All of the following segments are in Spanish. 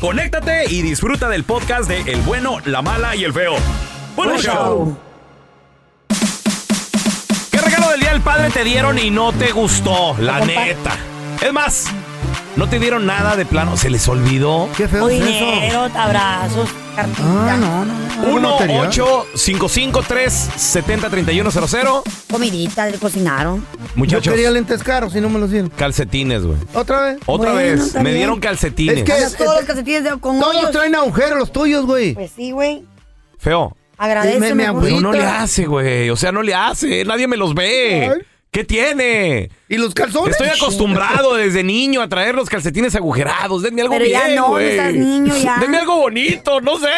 conéctate y disfruta del podcast de El bueno, la mala y el feo. ¡Buen show! ¿Qué regalo del Día del Padre te dieron y no te gustó? La neta. Es más, no te dieron nada de plano. ¿Se les olvidó? Qué feo es eso. Dinero, abrazos, cartita. Ah, no, no, no. 1 material. 8 553 70 3100 Comidita, le cocinaron. Yo Muchachos, quería lentes caros y no me los dieron. calcetines, güey. ¿Otra vez? Otra Bueno, vez, me dieron calcetines. Es que- todos los calcetines de, con Todos hoyos. traen agujeros los tuyos, güey. Pues sí, güey. Feo. Agradece, Me- me. Pero no le hace, güey. O sea, no le hace. Nadie me los ve. Ay. ¿Qué tiene? ¿Y los calzones? Estoy acostumbrado desde niño a traer los calcetines agujerados. Denme algo Pero ya bien, no, güey. estás niño ya. Denme algo bonito, no sé.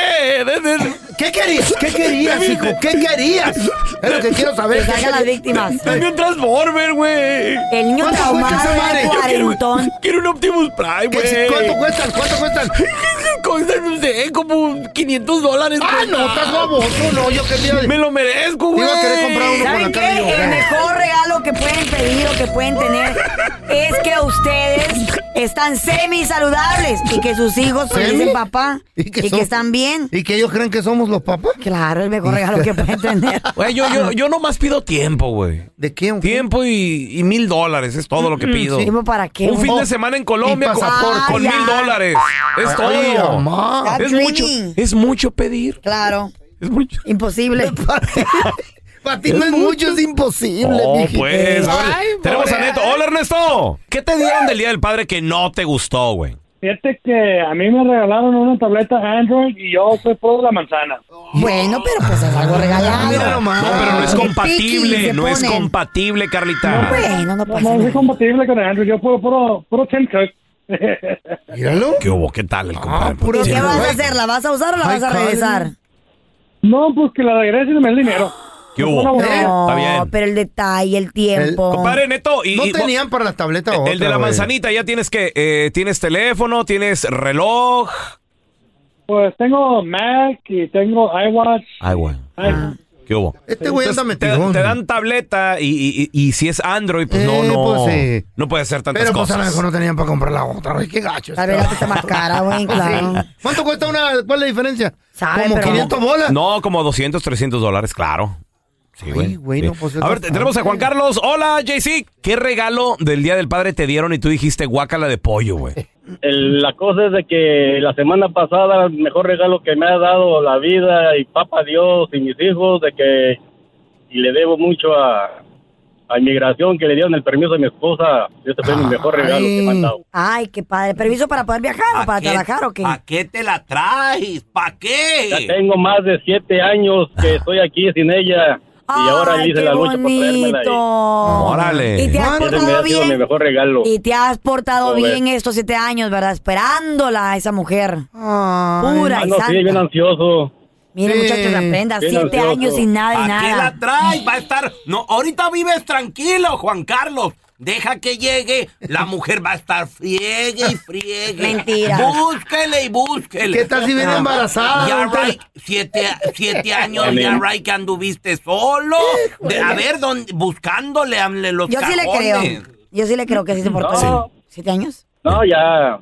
¿Qué querías? ¿Qué querías, hijo? ¿Qué querías? Es lo que quiero Que saber. salgan las víctimas. Denme un Transformer, güey. El niño ¿Cuánto cuesta traumado esa madre? de Yo quiero- cuarentón. Quiero un Optimus Prime, ¿Qué- güey. ¿Cuánto cuestan? ¿Cuánto cuestan? No sé, como 500 dólares. Ah, no, estás baboso. No, yo quería... Me lo merezco, güey. Iba a querer comprar uno con ¿Saben cara qué? El mejor regalo que pueden pedir o que pueden tener es que ustedes están semi saludables y que sus hijos ¿Semi? dicen papá y que, son- están bien. ¿Y que ellos creen que somos los papás? Claro, el mejor regalo que pueden tener. Güey, yo, yo, yo nomás pido tiempo, güey. ¿De qué? Tiempo y, y mil dólares, es todo lo que pido. ¿Tiempo para qué? Un fin de semana en Colombia con, pasaporte. con mil dólares. Es todo. Mamá. Es That's mucho, dreaming. es mucho pedir. Claro, Es mucho. imposible. Para ti no es mucho, es imposible, Oh, mijito. pues. a ver, Ay, tenemos a. Neto. Hola, Ernesto. ¿Qué te dieron del Día del Padre que no te gustó, güey? Fíjate que a mí me regalaron una tableta Android y yo soy pro de la manzana. Bueno, pero pues es algo regalado. Mira nomás. No, pero no es compatible. No es compatible, Carlita. Bueno, no No, pasa no soy nada. compatible con Android, yo puro, puro, puro Tim Cook. Míralo. ¿Qué hubo? ¿Qué tal el compadre? ¿Y qué vas a hacer? ¿La vas a usar o la Ay, vas a regresar? no, pues que la regresen me den dinero. ¿Qué No, hubo? no, Está bien. pero el detalle, el tiempo. Compadre Neto, y, No y- tenían para las tabletas el otra, de la güey. manzanita, ya tienes que, eh, tienes teléfono, tienes reloj. Pues tengo Mac y tengo iWatch. Ay, güey. ¿Qué hubo? Este güey anda Entonces, te, dan tableta y, y- y- y si es Android, pues no, Eh, no, pues sí. no puede hacer tantas Pero pues a lo cosas. mejor no tenían para comprar la otra, güey. Qué gacho. La está más cara, güey, claro. ¿Cuánto cuesta una? ¿Cuál es la diferencia? Sabe, Como pero- 500 bolas. No, como 200, 300 dólares, claro. Sí, Ay, güey. güey, Sí. no, pues, es a ver, tenemos a Juan Carlos. Hola, JC. ¿Qué regalo del Día del Padre te dieron y tú dijiste guácala de pollo, güey? El- la cosa es de que la semana pasada el mejor regalo que me ha dado la vida y papá Dios y mis hijos de que y le debo mucho a, a inmigración que le dieron el permiso a mi esposa. Este fue mi mejor regalo que me han dado. Ay, qué padre. ¿Permiso para poder viajar o para trabajar o qué? ¿A qué te la traes? ¿Para qué? Ya tengo más de siete años que estoy aquí sin ella y ahora Ay, hice la lucha por traérmela. y- bonito. Órale. Y te has Bueno, Ese me portado ha sido mi bien. mejor regalo. Y te has portado Joder. bien estos siete años, ¿verdad? Esperándola a esa mujer. Ay. Pura Ah, y no, sí, bien santa. ansioso. Mire, Sí. muchachos, aprenda. Bien Siete ansioso. años sin nada y ¿A qué la nada. traes? Va a estar. No, ahorita vives tranquilo, Juan Carlos. Deja que llegue. La mujer va a estar friegue y friegue. Mentira. Búsquele y búsquele. ¿Qué tal si viene embarazada? Ya? Ray, siete, siete años, ya, Ray, que anduviste solo. De- a ver, ¿dónde, buscándole los Yo sí le creo. Yo sí le creo que sí se portó. ¿Siete años? No, ya,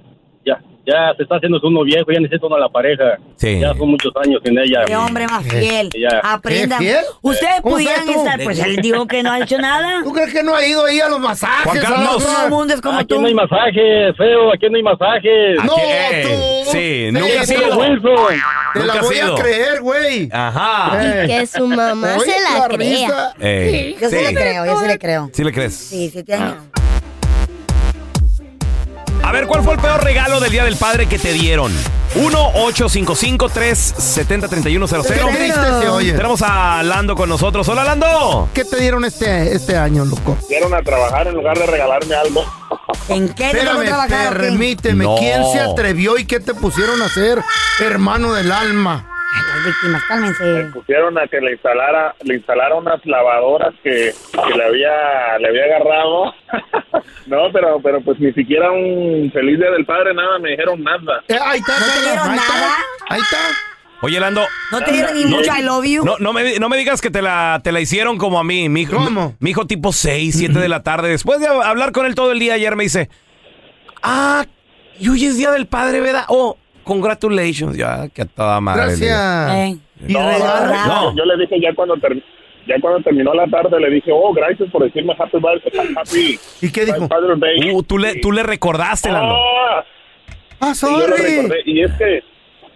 ya, se está haciendo uno viejo, ya necesita uno a la pareja. Sí. Ya son muchos años sin ella. Qué hombre más fiel. Ya. Aprendan. ¿Qué, fiel? Ustedes ¿Cómo pudieran estar. Pues él dijo que no ha hecho nada. ¿Tú crees que no ha ido ahí a los masajes? Juan Carlos. Todo el mundo es como Aquí tú. no hay masajes, feo, aquí no hay masajes. No, tú. sí, nunca ha sido. Te la voy a creer, güey. Ajá. Eh. Que su mamá se la crea. Eh, Yo sí. le creo, yo sí le creo. ¿Sí le crees? Sí, siete años. A ver, ¿cuál fue el peor regalo del Día del Padre que te dieron? 1-855-370-3100. Qué triste se oye. Tenemos a Lando con nosotros. Hola, Lando. ¿Qué te dieron este, este año, loco? Fueron a trabajar en lugar de regalarme algo. ¿En qué Espérame, trabajar? permíteme. No. ¿Quién se atrevió y qué te pusieron a hacer, hermano del alma? Las víctimas, Me cálmense. pusieron a que le instalara, le instalara unas lavadoras que, que le había, le había agarrado. no, pero, pero pues ni siquiera un feliz día del padre, nada, me dijeron nada. Eh, ahí está, ¿No te dieron ahí está. nada? Ahí está. Oye, Lando. ¿No te dieron ni mucho I love you? No, no, me, no me digas que te la, te la hicieron como a mí. Mi hijo, ¿Cómo? Mi hijo tipo 6, 7 de la tarde. Después de hablar con él todo el día ayer me dice, ah, y hoy es Día del Padre, ¿verdad? Oh, congratulations. Ya, que a toda madre. Gracias. Eh, y No, yo le dije ya cuando ter- ya cuando terminó la tarde le dije, oh, gracias por decirme happy birthday, happy ¿Y qué dijo? Father's Day. Uh, tú, le, tú le recordaste, Lando. Ah, Ah, y yo lo sorry. recordé. Y es que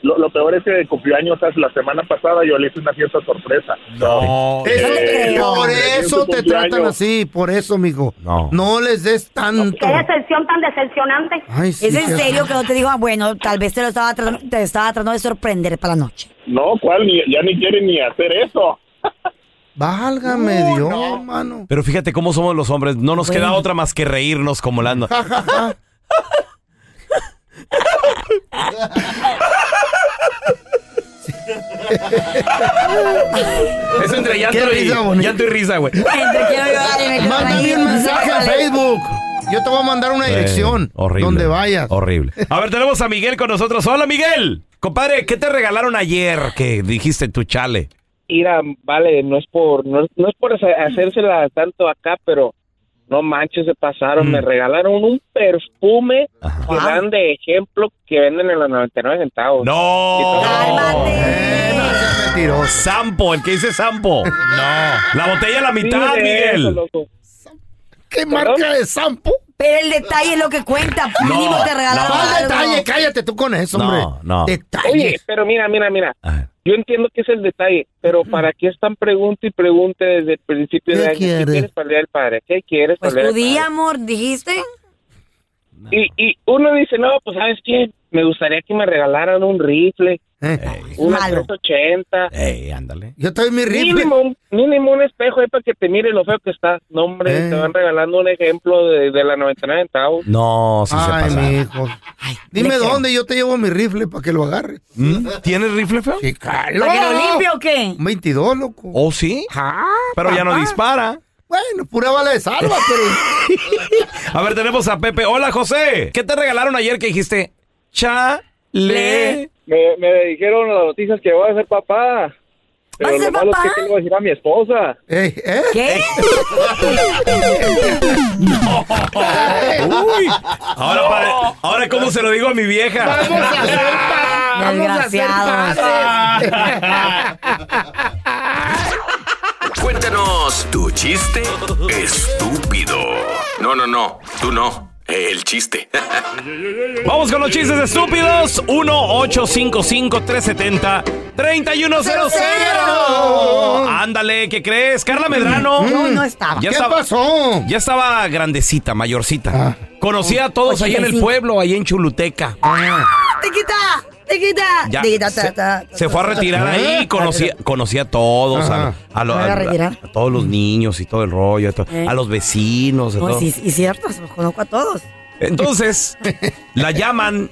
lo, lo peor es que cumplió años hace la semana pasada yo le hice una fiesta sorpresa. No. No creo. por eso te tratan así, por eso, mijo. No. No les des tanto. Qué decepción tan decepcionante. Ay, sí, ¿Es en serio que no te digo, ah, bueno, tal vez te lo estaba tratando, te estaba tratando de sorprender para la noche? No, ¿cuál? Ni- ya ni quiere ni hacer eso. Válgame Dios, mano. Pero fíjate cómo somos los hombres. No nos queda otra más que reírnos como Lando. Es entre llanto, risa y, bonita. llanto y risa, güey. Mándame un mensaje a es. Facebook. Yo te voy a mandar una dirección. Eh, horrible. Donde vayas. Horrible. A ver, tenemos a Miguel con nosotros. Hola, Miguel. Compadre, ¿qué te regalaron ayer que dijiste tu chale? Mira, vale, no es por no, es- no es por hacérsela tanto acá, pero no manches, se pasaron. Mm. Me regalaron un perfume Ajá. que dan de ejemplo que venden en los 99 centavos. No. Eh, no seas mentiroso. Sampo, el que dice Sampo. No. La botella a la mitad, Miguel. eso. ¿Qué marca de sampo? Pero el detalle es lo que cuenta. No, Mínimo te regalaron ¿Cuál algo. detalle? Cállate tú con eso, No, hombre. no. Detalles. Oye, pero mira, mira, mira. A ver. Yo entiendo que es el detalle, pero ¿para qué están pregunta y pregunte desde el principio ¿Qué de año? quieres? ¿Qué quieres para el padre? ¿Qué quieres Pues para el del día, padre? amor, dijiste. Y, y uno dice, no, pues ¿sabes qué? Me gustaría que me regalaran un rifle, Eh, una Malo. 380. Ey, ándale. yo te doy mi rifle. Mínimo, un- mínimo un espejo ahí para que te mire lo feo que estás. No, hombre, Eh. te van regalando un ejemplo de, de la 99 centavos. No, sí se Ay, pasa. mi hijo. Dime le creo. dónde yo te llevo mi rifle para que lo agarre. ¿Mm? ¿Tienes rifle feo? Sí, claro. ¿Para que lo limpie o qué? Un 22, loco. ¿Oh, sí? Ah, Pero ya no papá. dispara. Bueno, pura bala de salva, pero. A ver, tenemos a Pepe. Hola, José. ¿Qué te regalaron ayer que dijiste? Chale. Me, me dijeron las noticias que voy a ser papá. ¿Vas a ser papá? le voy a decir a mi esposa. Ey, ¿eh? ¿Qué? Uy. Ahora, para- ahora, ¿cómo se lo digo a mi vieja? Vamos a hacer pa- vamos a hacer Desgraciados. padres. Cuéntanos tu chiste estúpido. No, no, no, tú no. El chiste. Vamos con los chistes estúpidos. 1-855-370-3100. Ándale, ¿qué crees? Carla Medrano. Yo no estaba. Ya ¿Qué estaba- pasó? Ya estaba grandecita, mayorcita. Ah. Conocía a todos ahí en el 85. pueblo, ahí en Chuluteca. ¡Te quita! Se, ta, ta, ta, se fue a retirar ahí, conocía, conocía a todos, a, lo- ¿Se todos los niños y todo el rollo, a, to- Eh. a los vecinos. a No, todo. sí, sí, cierto, los conozco a todos. Entonces, la llaman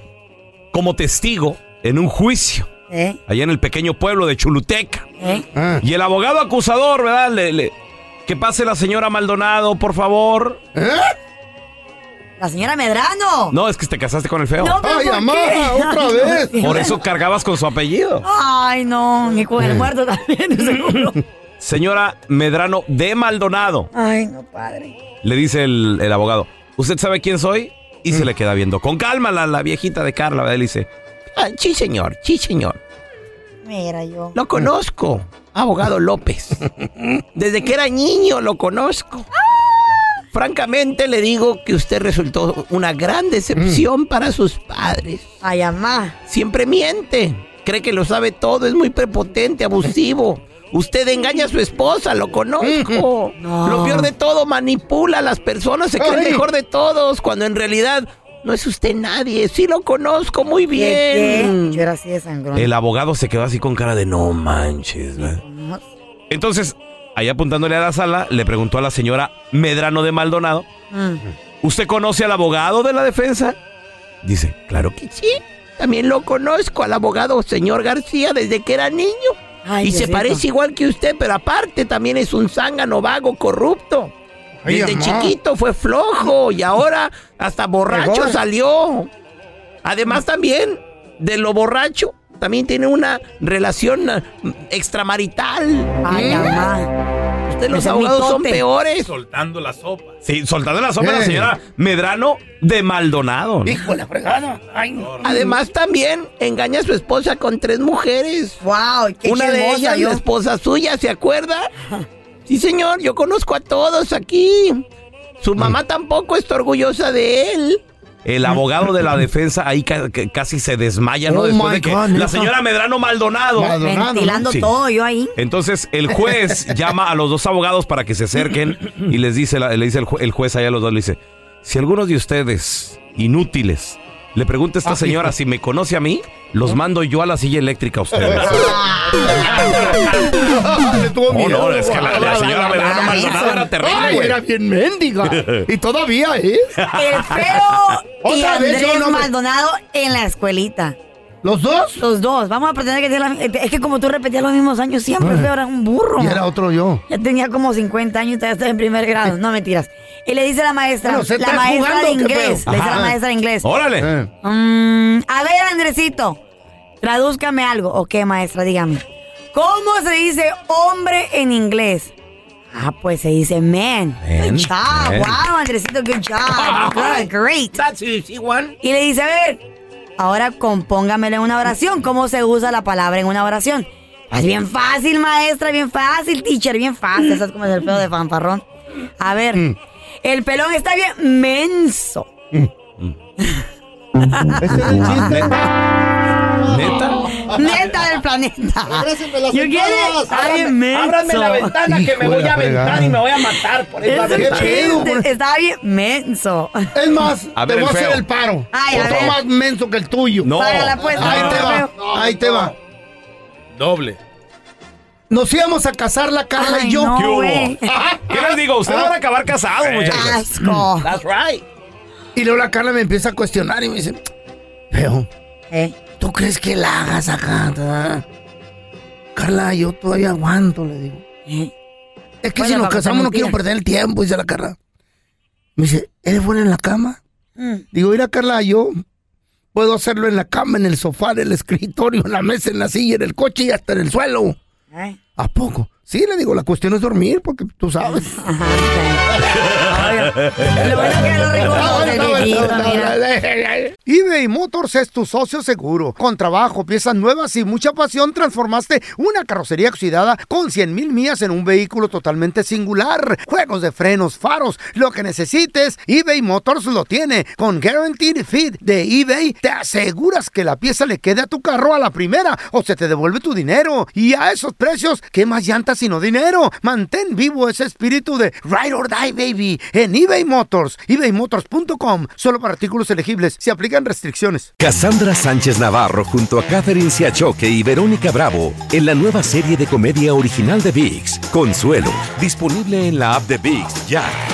como testigo en un juicio, ¿Eh? allá en el pequeño pueblo de Chuluteca. ¿Eh? Ah, Y el abogado acusador, ¿verdad? Le- le- que pase la señora Maldonado, por favor. La señora Medrano. No, es que te casaste con el feo. No, pero Ay, ¿por amá, qué? otra vez. Por eso cargabas con su apellido. Ay, no, ni con el muerto también, seguro. Señora Medrano de Maldonado. Ay, no, padre. Le dice el, el abogado, ¿usted sabe quién soy? Y Mm. se le queda viendo. Con calma la, la viejita de Carla, ¿verdad? Le dice, "Ah, sí señor, sí señor. Mira yo. Lo conozco, abogado López. Desde que era niño lo conozco. Francamente le digo que usted resultó una gran decepción para sus padres. Ay, amá. Siempre miente. Cree que lo sabe todo. Es muy prepotente, abusivo. Usted engaña a su esposa, lo conozco. No. Lo peor de todo, manipula a las personas, se cree Ay. mejor de todos, cuando en realidad no es usted nadie, sí lo conozco muy ¿Qué, qué? bien. Yo era así de sangrón. El abogado se quedó así con cara de no manches. ¿verdad? Entonces, ahí apuntándole a la sala, le preguntó a la señora Medrano de Maldonado, Mm. ¿usted conoce al abogado de la defensa? Dice, claro que Sí, también lo conozco al abogado señor García desde que era niño. Ay, y se parece igual que usted, pero aparte también es un zángano vago corrupto. Desde chiquito fue flojo y ahora hasta borracho salió. Además también de lo borracho, también tiene una relación ah, extramarital. Ay, ¿Mm? mamá. Ustedes los abogados son peores. Soltando la sopa. Sí, soltando la sombra la Eh. señora Medrano de Maldonado. ¿no? Hijo de la fregada. Ay, no. Además también engaña a su esposa con tres mujeres. Wow, qué Una de ellas, yo. la esposa suya, ¿se acuerda? Sí, señor, yo conozco a todos aquí. Su mamá tampoco está orgullosa de él. El abogado de la defensa ahí ca- ca- casi se desmaya, ¿no? Oh, Después de que God, la señora Medrano Maldonado. Maldonado, Ventilando Sí. todo yo ahí. Entonces el juez llama a los dos abogados para que se acerquen y les dice, la- le dice el, ju- el juez allá a los dos, le dice, si algunos de ustedes, inútiles, le pregunta a esta Ah, señora si me conoce a mí, los mando yo a la silla eléctrica a ustedes. Le tuvo No, miedo. no, es que la, la señora Maldonado era terrible, Ay, güey. era bien mendiga. Y todavía es. El feo y Otra vez, yo no me- Maldonado en la escuelita. ¿Los dos? Los dos. Vamos a pretender que la- Es que como tú repetías los mismos años siempre, feo era un burro. Y era otro yo. Ya tenía como 50 años y todavía estaba en primer grado. No mentiras. Y le dice la maestra, Bueno, ¿se la está maestra jugando de inglés. pedo? Le dice la Ajá. maestra de inglés. Órale. Eh. Mm, a ver, Andresito, tradúzcame algo. Ok, maestra, dígame. ¿Cómo se dice hombre en inglés? Ah, pues se dice man. Man, Good job. man. Wow, Andresito, good job. Good, great. That's easy one. Y le dice, a ver, ahora compóngamelo en una oración. ¿Cómo se usa la palabra en una oración? Es bien fácil, maestra, bien fácil, teacher, bien fácil. Eso es como el feo de fanfarrón. A ver, el pelón está bien menso. Ese es el chiste. ¿Neta? Neta del planeta. Regrésenme las bien menso. Ábranme la ventana que Hijo me de voy la a aventar fregada. y me voy a matar por esa Es un ventana. chiste. Está bien menso. Es más, A te ver, voy a hacer el paro. Ay, a Otro ver. más menso que el tuyo. No. Págala, pues, Ahí no, te va. Ahí te va. Doble. Nos íbamos a casar la Carla Ay, y yo. no, ¿Qué hubo? güey. ¿Qué les digo? Ustedes van a acabar casados, muchachos. Asco. That's right. Y luego la Carla me empieza a cuestionar y me dice, Feo, Eh, ¿tú crees que la hagas acá? Carla, yo todavía aguanto, le digo. eh. Es que Bueno, si nos casamos no quiero perder el tiempo, dice la Carla. Me dice, ¿eres buena en la cama? Mm. Digo, mira, Carla, yo puedo hacerlo en la cama, en el sofá, en el escritorio, en la mesa, en la silla, en el coche y hasta en el suelo. Ay. ¿A poco? Sí, le digo, la cuestión es dormir, porque tú sabes. EBay Motors es tu socio seguro. Con trabajo, piezas nuevas y mucha pasión, transformaste una carrocería oxidada con 100 mil millas en un vehículo totalmente singular. Juegos de frenos, faros, lo que necesites, eBay Motors lo tiene. Con Guaranteed Fit de eBay, te aseguras que la pieza le quede a tu carro a la primera o se te devuelve tu dinero. Y a esos precios, ¿qué más llantas sino dinero? Mantén vivo ese espíritu de Ride or Die, baby, en eBay Motors. ebaymotors.com. Solo para artículos elegibles. Se aplican restricciones. Cassandra Sánchez Navarro junto a Catherine Siachoque y Verónica Bravo en la nueva serie de comedia original de VIX, Consuelo, disponible en la app de VIX ya.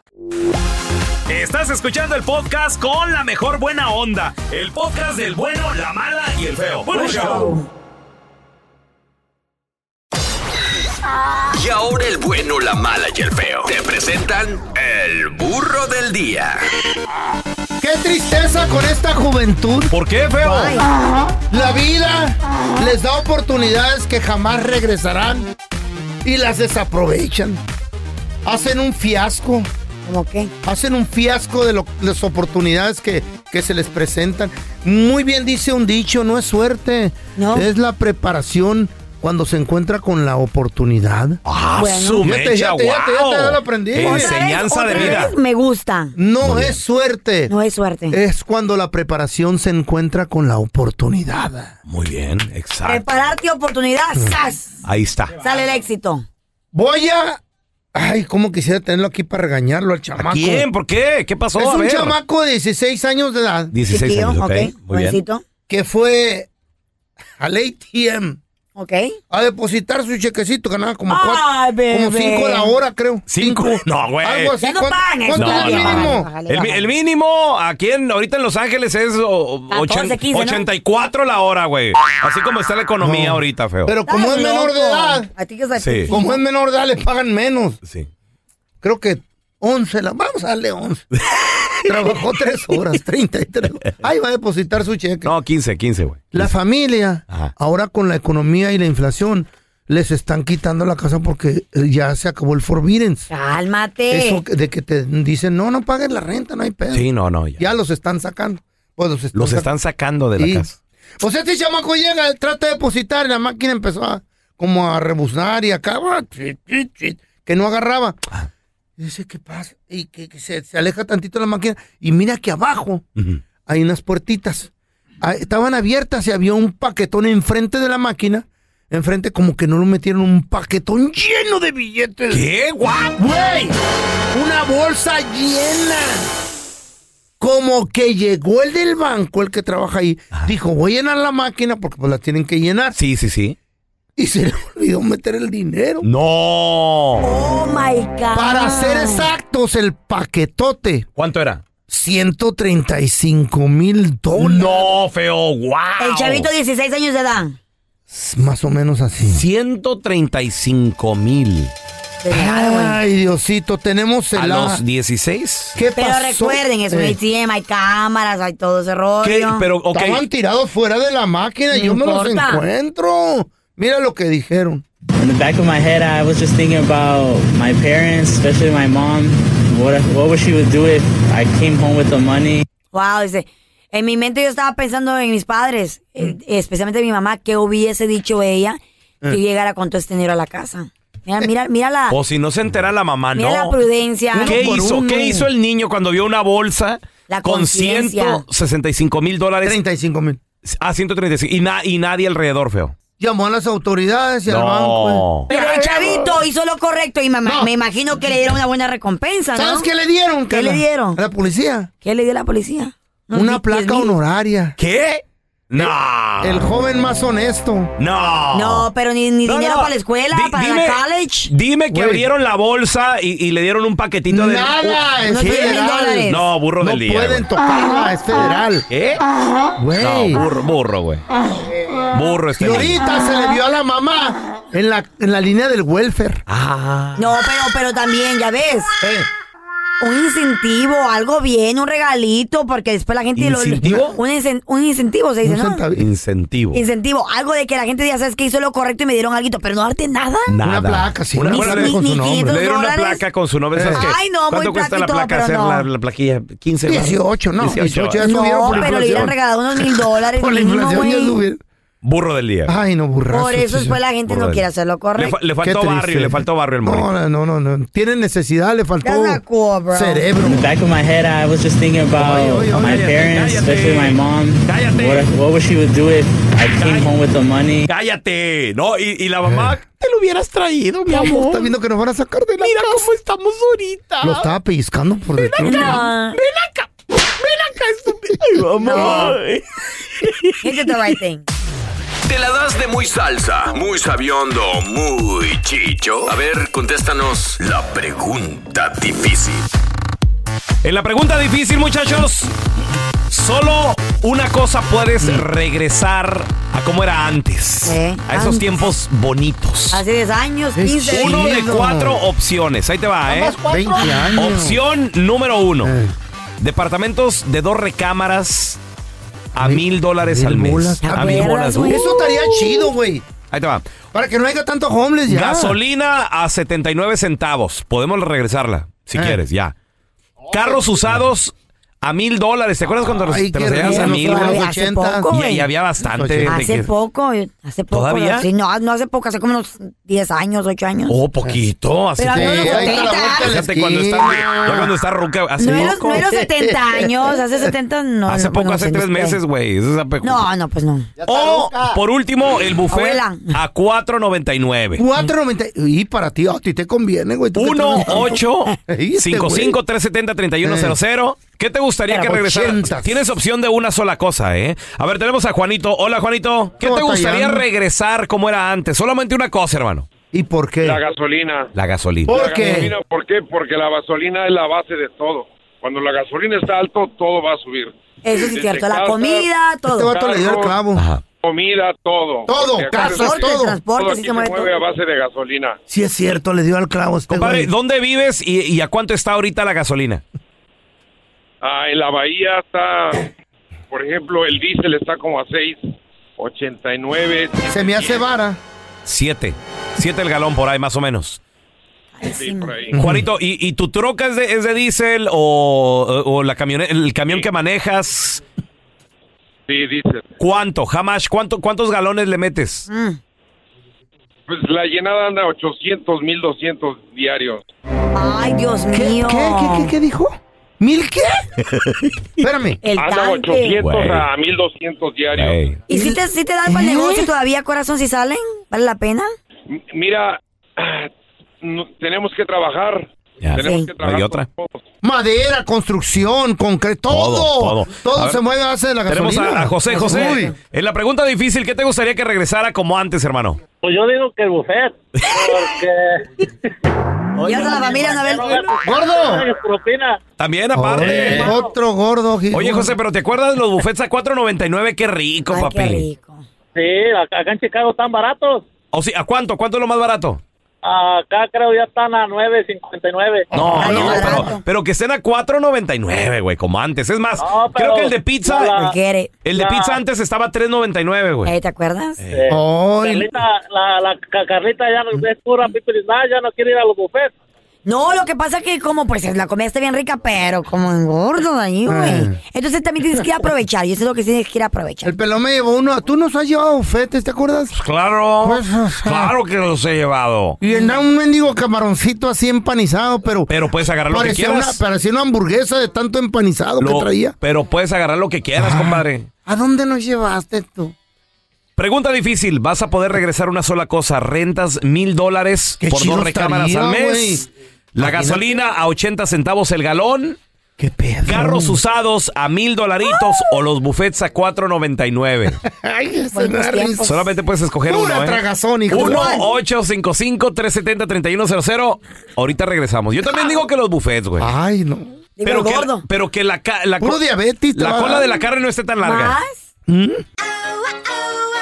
Estás escuchando el podcast con la mejor buena onda. El podcast del bueno, la mala y el feo. Bueno, show. Y ahora el bueno, la mala y el feo. Te presentan el burro del día. ¡Qué tristeza con esta juventud! ¿Por qué, feo? Ay, La vida les da oportunidades que jamás regresarán y las desaprovechan. Hacen un fiasco. ¿Cómo qué? Hacen un fiasco de lo- las oportunidades que, que se les presentan. Muy bien dice un dicho, no es suerte, No. es la preparación cuando se encuentra con la oportunidad. Ah, Bueno. su Fíjate, mecha, ya te- ya te- ya te- guau. ya lo aprendí. Otra Otra vez, Enseñanza de vida. vez Me gusta. No es suerte, No es suerte. es cuando la preparación se encuentra con la oportunidad. Muy bien, exacto. Prepararte oportunidad, ¡zas! Ahí está. Sale el éxito. Voy a... Ay, cómo quisiera tenerlo aquí para regañarlo al chamaco. ¿A quién? ¿Por qué? ¿Qué pasó? Es A un ver. chamaco de 16 años de edad 16 Chiquillo, años, ok. ok, Muy bien. jovencito. que fue al ATM Ok. a depositar su chequecito, ganaba como Ay, cuatro, bebé. como cinco la hora, creo. ¿Cinco? No, güey. Algo así. Ya no ¿Cuánto- pagan. ¿Cuánto No, es el no. mínimo? Bájale, El, bájale. el mínimo aquí en, ahorita en Los Ángeles es o- 14, ochen- 15, ¿no? 84 la hora, güey. Así como está la economía No. ahorita, feo. Pero como es menor de loco. edad, A ti que es Sí. como es menor de edad, le pagan menos. sí. Creo que 11, la, vamos a darle 11. Trabajó 3 horas, 33. Ahí va a depositar su cheque. No, 15, 15, güey. La familia, Ajá. ahora con la economía y la inflación, les están quitando la casa porque eh, ya se acabó el forbiddance. Cálmate. Eso que- de que te dicen, no, no pagues la renta, no hay pedo. Sí, no, no. Ya. Ya los están sacando. Pues los están, Los sac- están sacando de la Sí. casa. Pues este chamaco llega, trata de depositar y la máquina empezó a como a rebuznar y acá, ah, que no agarraba. Y dice, ¿qué pasa? Y que, que se, se aleja tantito la máquina y mira que abajo hay unas puertitas. Ah, Estaban abiertas y había un paquetón enfrente de la máquina. Enfrente como que no lo metieron un paquetón lleno de billetes. ¿Qué? ¿What? ¡Güey! Una bolsa llena. Como que llegó el del banco, el que trabaja ahí. Dijo, voy a llenar la máquina porque pues la tienen que llenar. Sí, sí, sí. Y se le olvidó meter el dinero. No. Oh my God. Para ser exactos, el paquetote. ¿Cuánto era? 135 mil dólares. No, feo. Wow. El chavito 16 años de edad. Más o menos así. 135 mil. Ay, Diosito, tenemos ¿A el... los 16? ¿Qué Pero pasó? recuerden, es un Eh, ATM, hay cámaras, hay todo ese rollo. ¿Qué? Pero, ok. Estaban tirados fuera de la máquina y No yo me los importa. encuentro. Mira lo que dijeron. In the back of my head, I was just thinking about my parents, especially my mom. What what would she would do if I came home with the money? Wow, dice, en mi mente yo estaba pensando en mis padres, eh, especialmente mi mamá, que hubiese dicho ella que yo llegara con todo este dinero a la casa. Mira, mira, mira la, O si no se entera la mamá, mira no. la prudencia. ¿Qué hizo? uno. ¿Qué hizo el niño cuando vio una bolsa La con conciencia. 165 mil dólares? 35 mil. Ah, 135. Y, na- y nadie alrededor, feo. Llamó a las autoridades y al banco. Pero el chavito hizo lo correcto y me, No. me imagino que le dieron una buena recompensa, ¿no? ¿Sabes qué le dieron? ¿Qué Carla? le dieron? A la policía. ¿Qué le dio la policía? Una placa 10,000. honoraria. ¿Qué? No. El joven más honesto. No. No, pero ni, ni No, dinero no. para la escuela, Di- para dime- la college. Dime que Güey. abrieron la bolsa y, y le dieron un paquetito de. Nada, es No federal. No, burro No del día. pueden güey. tocarla, es federal. ¿Qué? Güey. No, burro, burro, güey. Burro este Y ahorita se le vio a la mamá en la, en la línea del welfare. Ah. No, pero, pero también, ya ves, Eh, un incentivo, algo bien, un regalito, porque después la gente... lo- ¿Incentivo? un, incen- un incentivo, se dice, un ¿no? Incentivo. Incentivo, algo de que la gente diga, ¿sabes qué? Hizo lo correcto y me dieron algo, pero no darte nada. Nada. Una placa, sí, Una, placa con su nombre. 500 Le dieron una dólares. placa con su nombre. ¿Sabes Eh. qué? Ay, no, muy ¿Cuánto cuesta la placa hacer no. la, la plaquilla? 15 ¿verdad? 18, no, 18 ya No, subieron por pero le hubieran regalado unos mil dólares Por la mínimo, inflación ya subieron. Burro del día. Ay, no, burrazo. Por eso después sí. la gente Burro no del- quiere hacerlo Le, correcto. fa- le Qué faltó triste. barrio, le faltó barrio al morro. No, no, no, no. Tiene necesidad, le faltó That's not cool, bro. cerebro. In the back of my head, I was just thinking about Oye, oye, oye, my cállate, parents, cállate. especially my mom. Cállate. What what would she would do if I came Cállate. home with the money? Cállate. No, y, y la mamá, te lo hubieras traído, mi Mi amor, está viendo que nos van a sacar de la Mira casa. cómo estamos ahorita. Lo estaba pellizcando por detrás. No, Ven acá. Ven acá, estúpido. Ay, mamá. No. he did the right thing. ¿Te la das de muy salsa, muy sabiondo, muy chicho? A ver, contéstanos la pregunta difícil. En la pregunta difícil, muchachos, solo una cosa puedes regresar a como era antes. ¿Eh? A esos Antes. tiempos bonitos. Hace 10 años, Es 15 Uno de cuatro opciones. Ahí te va, ¿eh? 20 años. Opción número uno. Eh. Departamentos de dos recámaras a Mil- dólares al mes. bolas. A ¿Te mil bolas. güey? Eso estaría chido, güey. Ahí te va. Para que no haya tanto homeless ya. Gasolina a 79 centavos. Podemos regresarla, si Eh. quieres, ya. Carros usados a mil dólares. ¿Te acuerdas cuando los- Ay, te qué los llevas a rico, mil? los güey? hace 80. poco, Y, güey. y había bastante. de Hace que- poco, hace poco. ¿Todavía? Sí, no, no hace poco, hace como unos 10 años, 8 años. Oh, poquito. Hace Pero poco. no los ahí está la 70. vuelta de la Fíjate cuando está, esquina. ya cuando está ruca. Hace No los, poco. no los 70 años, hace 70 no. hace no, poco, no hace sé, tres no sé. meses, güey. Eso es No, no, pues no. O, por último, el buffet Abuela. a 4.99. 4.90. Y para ti, a ti te conviene, güey. tú que 1 trabajas tanto. 8 Este, 55 370 3100 ¿Qué te gustaría Pero que regresara? ochentas. Tienes opción de una sola cosa, ¿eh? A ver, tenemos a Juanito. Hola, Juanito. ¿Qué te gustaría regresar como era antes? Solamente una cosa, hermano. ¿Y por qué? La gasolina. La gasolina. ¿Por La qué? gasolina, ¿Por qué? Porque la gasolina es la base de todo. Cuando la gasolina está alto, todo va a subir. Eso sí es cierto. La comida, Este todo. vato le dio el clavo. Ajá. Comida, todo. Todo, se- todo. transporte, todo sí aquí se mueve se mueve todo. a base de gasolina. Sí es cierto, le dio al clavo este Compadre, güey. ¿dónde vives y, y a cuánto está ahorita la gasolina? Ah, en la bahía está, por ejemplo, el diésel está como a 6.89. Se me hace vara. Siete. Siete el galón por ahí, más o menos. Sí, por ahí. Juanito, ¿y, y tu troca es de, es de diésel o, o la camioneta, el camión que manejas? Sí, diésel. ¿Cuánto? Jamás, ¿cuánto, ¿cuántos galones le metes? Mm. Pues la llenada anda a 800, 1200 diarios. Ay, Dios ¿Qué, mío. qué, qué, qué, qué dijo? ¿Mil qué? Espérame. El Anda tanque. 800 Güey. a 1200 diarios. Ey. ¿Y si te, si te dan para el ¿Eh? negocio todavía, corazón, si salen? ¿Vale la pena? M- Mira, no- tenemos que trabajar. Ya. Tenemos Sí. que No trabajar. hay otra. con todos. Madera, construcción, concreto, todo. Todo, Todo, todo. A ver, se mueve a base de la Tenemos gasolina. a, a José. Uy. José, en la pregunta difícil, ¿qué te gustaría que regresara como antes, hermano? Pues yo digo que el buffet, porque... Ya a la familia, a ver. ¡Gordo! También, aparte. Oye, otro gordo. Oye, José, pero ¿te acuerdas de los buffets a 4.99? Qué rico, Ay, papi. qué rico. Sí, acá acá en Chicago están baratos. O sí, ¿a cuánto? ¿Cuánto es lo más barato? Acá creo ya están a 9.59. No, Ay, no, pero, pero que estén a 4.99, güey, como antes. Es más, No, pero creo que el de pizza, la- el de la- pizza antes estaba a 3.99, güey. Eh, ¿Te acuerdas? Eh, Ay, Carlita, la, la Ca- Carlita ya no es pura ya no quiere ir a los buffets. No, lo que pasa es que como pues la comida está bien rica, pero como engordo ahí, güey. Eh. Entonces también tienes que ir a aprovechar. Y eso es lo que tienes que ir a aprovechar. el pelón me llevó uno. ¿Tú nos has llevado bufetes, te acuerdas? Claro, Pues, o sea. claro que los he llevado. Y era un mendigo camaroncito así empanizado, pero... Pero puedes agarrar lo que quieras. Una, parecía una hamburguesa de tanto empanizado Lo- que traía. Pero puedes agarrar lo que quieras, Ah. compadre. ¿A dónde nos llevaste tú? Pregunta difícil. ¿Vas a poder regresar una sola cosa? ¿Rentas mil dólares Qué por chido dos recámaras estaría, al mes? güey. La Imagínate. gasolina a 80 centavos el galón. ¿Qué pedo? Carros usados a mil dolaritos o los buffets a 4.99. Ay, ese Buenos risa. tiempos. Solamente puedes escoger Pura uno, ¿eh? tragazón, hijo de- 1-855-370-3100. Ahorita regresamos. Yo también digo que los buffets, güey. Ay, no. Pero que, gordo. pero que la, ca- la, Puro co- diabetes. te va la a cola dar. de la carne no esté tan larga. ¿Más?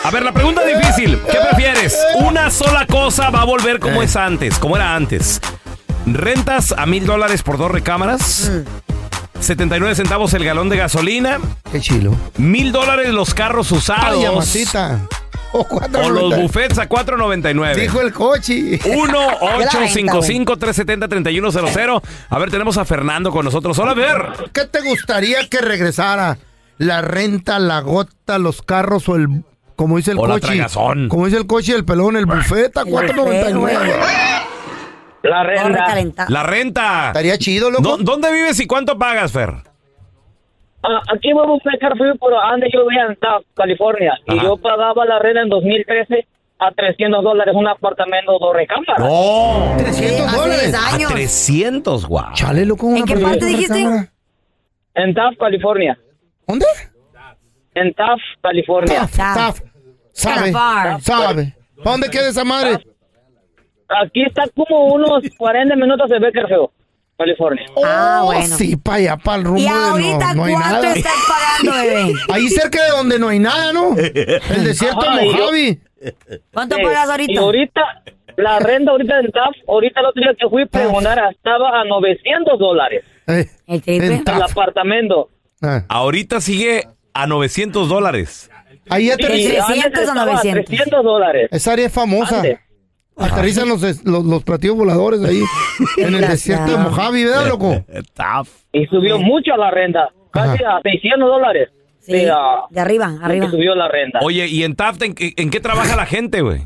A ver, la pregunta difícil. ¿Qué prefieres? Una sola cosa va a volver como es antes, como era antes. ¿Rentas a mil dólares por dos recámaras? 79 centavos el galón de gasolina. Qué chilo. Mil dólares los carros usados. Ay, amasita. O, cuatro O los noventa. buffets a 4.99. Dijo el coche. 1-855-370-3100. A ver, tenemos a Fernando con nosotros. Hola, a ver. ¿Qué te gustaría que regresara? ¿La renta, la gota, los carros o el... Como dice el O la coche. tragazón. Como dice el coche el pelón, el buffet a El buffet, güey. 4.99. La renta. La renta. Estaría chido, loco. ¿Dó- ¿Dónde vives y cuánto pagas, Fer? Ah, aquí vamos a dejar frío, pero antes yo vivía en Taft, California, y yo pagaba la renta en 2013 a 300 dólares un apartamento dos recámaras. ¡No! 300 Hace dólares. 10 A años. 300, guau. Chale, loco. ¿En qué parte dijiste? En Taft, California. ¿Dónde? En Taft, California. Taf, taf. Sabe. Sabe. ¿Para dónde queda esa madre? Aquí está como unos 40 minutos de Bakersfield, California. Ah, Oh, bueno. Sí, para allá, para el rumbo ¿Y de no- ahorita no, hay cuánto nada. estás pagando, bebé? Ahí cerca de donde no hay nada, ¿no? El desierto Ajá, de Mojave. ¿Cuánto Sí. pagas ahorita? Y ahorita, la renta ahorita en Taft, ahorita el otro día que fui a preguntar, estaba a 900 dólares Eh, El triple. el Taf. apartamento. Ah. Ahorita sigue a 900 dólares. Ahí Sí, aterriza. antes 300 o estaba a 900. 300 dólares. Esa área es famosa. Antes. Aterrizan los, los, los platillos voladores ahí en el desierto de Mojave, ¿verdad, loco? Taf. Y subió mucho la renta. casi a 600 dólares. Sí, de, ah, de arriba, arriba. subió la renta. Oye, ¿y en Taft en, qué- en qué trabaja la gente, güey?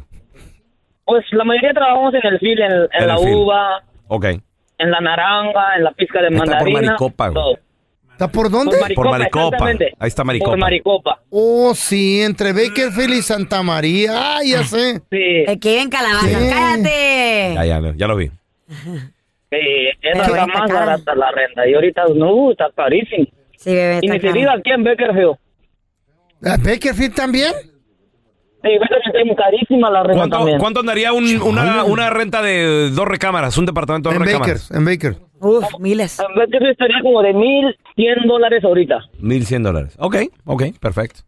Pues la mayoría trabajamos en el fil, en, en En la uva, Ok. en la naranja, en la pizca de Está por mandarina. Maricopa, güey. todo. ¿Está por dónde? Por Maricopa, Por Maricopa. exactamente. Ahí está Maricopa. Por Maricopa. Oh, sí, entre Bakerfield y Santa María. Ah, ya sé. Sí. El que vive en Calabaza. Sí. ¡Cállate! Ya, ya, ya lo vi. Sí, era la más cara. barata la renta. Y ahorita, no, está carísimo. Sí, bebé, Y está ni se caro. diga aquí en Bakerfield. ¿A Bakerfield también? Sí, Bakerfield es carísima la renta ¿Cuánto, también. cuánto andaría un- una, una renta de dos recámaras? Un departamento de En dos recámaras. Bakers, en Baker. Uf, miles. En Bakerfield estaría como de 1.100 dólares ahorita. 1100 dólares. Ok, ok, perfecto.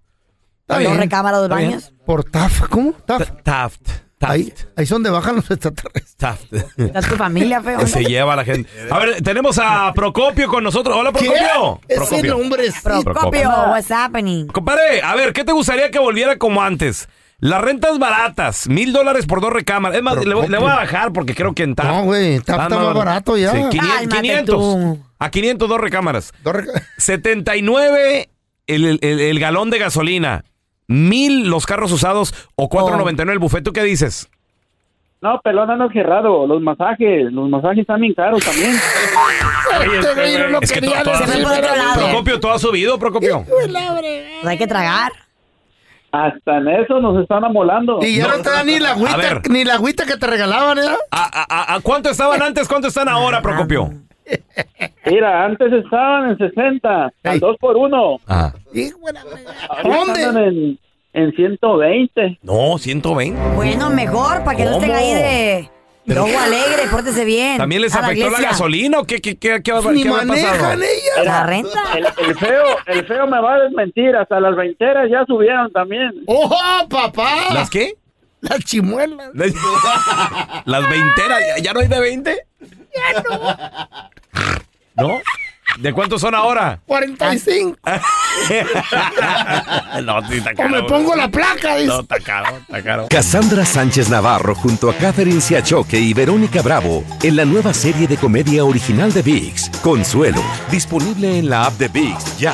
Está Dos bien. recámaras, dos Está bien. baños. Por TAF, ¿cómo? TAF. Taft. Ahí, ahí es donde bajan los extraterrestres. Taft. Está tu familia, feo. Se lleva a la gente. A ver, tenemos a Procopio con nosotros. Hola, ¿Qué? Procopio. Ese Procopio. nombre es... Procopio, what's happening? Compadre, a ver, ¿qué te gustaría que volviera como antes? Las rentas baratas, mil dólares por dos recámaras. Es más, le, voy- le voy a bajar porque creo que en. No, güey, TAF está más barato ya. Sí, 500, Cálmate 500. tú. A 500 dos recámaras. Dos reca- 79 el, el- el- el galón de gasolina. Mil los carros usados o 4.99 el buffet. ¿Tú qué dices? No, pelón, andas cerrado. Los masajes, los masajes están bien caros también. Este güey no lo Es que quería. Procopio, todo ha subido, Procopio. Pues hay que tragar. Hasta en eso nos están amolando. Y ya no, No, te da ni la agüita, ni la agüita que te regalaban, ¿eh? ¿A, a- a- a cuánto estaban antes? ¿Cuánto están ahora, Procopio? Mira, antes estaban en 60, Ey. al 2 por 1 Ah. Hijo de la fregada. ¿Dónde? ¿Dónde? En, en 120. No, 120. Bueno, mejor, para que no estén ahí de, ojo alegre, pórtese bien. ¿También les A la afectó la, iglesia. gasolina o qué, qué, qué, qué, Ni qué habrá pasado? manejan ellas. La renta. El, el feo, el feo me va a desmentir. Hasta las veinteras ya subieron también. ¡Oh, papá! ¿Las qué? Las chimuelas. Las, veinteras. ¿Ya, ya no hay de 20? no. ¿No? ¿De cuántos son ahora? 45. no, sí, está O caro. me pongo la placa, dice. No, está caro, está caro. Cassandra Sánchez Navarro junto a Catherine Siachoque y Verónica Bravo en la nueva serie de comedia original de VIX, Consuelo, disponible en la app de VIX ya.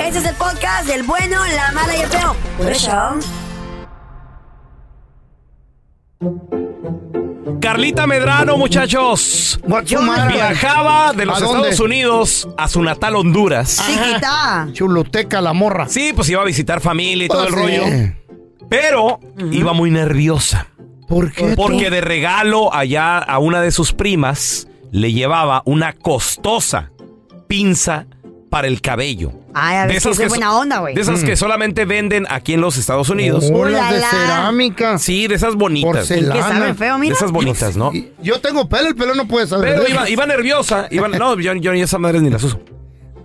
Este es el podcast del bueno, la mala y el feo. Por eso. Carlita Medrano, muchachos. Viajaba de los ¿A dónde? Estados Unidos a su natal Honduras. Chiquita. Chuluteca la morra. Sí, pues iba a visitar familia y todo el Pues rollo. Pero iba muy nerviosa. ¿Por qué? Porque de regalo allá a una de sus primas le llevaba una costosa pinza para el cabello. Ay, a ver si es que buena onda, güey. De esas que solamente venden aquí en los Estados Unidos. Oh, las de cerámica. Sí, de esas bonitas. Porcelana. Que saben feo, De mira. esas bonitas, ¿no? Yo tengo pelo, el pelo no puede saber. Pero de iba, esas. iba nerviosa. Iba, no, yo, yo ni esas madres ni las uso.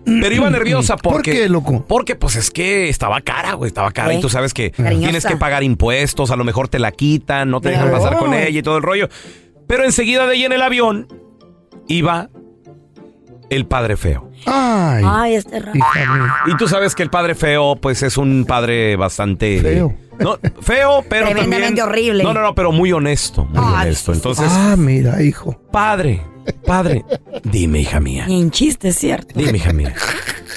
Pero iba nerviosa ¿Por porque. qué, loco? Porque, pues es que estaba cara, güey. Estaba cara. Y tú sabes que Cariñosa. tienes que pagar impuestos. A lo mejor te la quitan, no te dejan pasar con ella y todo el rollo. Pero enseguida de ella en el avión iba el padre feo. Ay, Ay, este mía. Y tú sabes que el padre feo, pues es un padre bastante. Feo. No, feo, pero Tremendamente también. horrible. No, no, no, pero muy honesto. Muy Ay, honesto. Entonces, Ah, mira, hijo. padre, padre, dime, hija mía. Ni en chiste, es cierto. Dime, hija mía.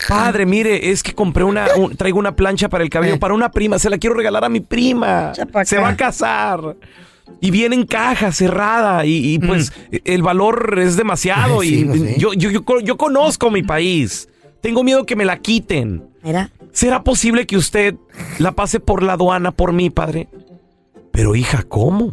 Padre, mire, es que compré una, un- traigo una plancha para el cabello para una prima, se la quiero regalar a mi prima. Se va a casar. Y viene en caja cerrada y, y, pues el valor es demasiado. Mm. Sí, y sé. yo, yo, yo, co- yo conozco mi país. Tengo miedo que me la quiten. Mira. ¿Será posible que usted la pase por la aduana por mí, padre? Pero hija, ¿cómo?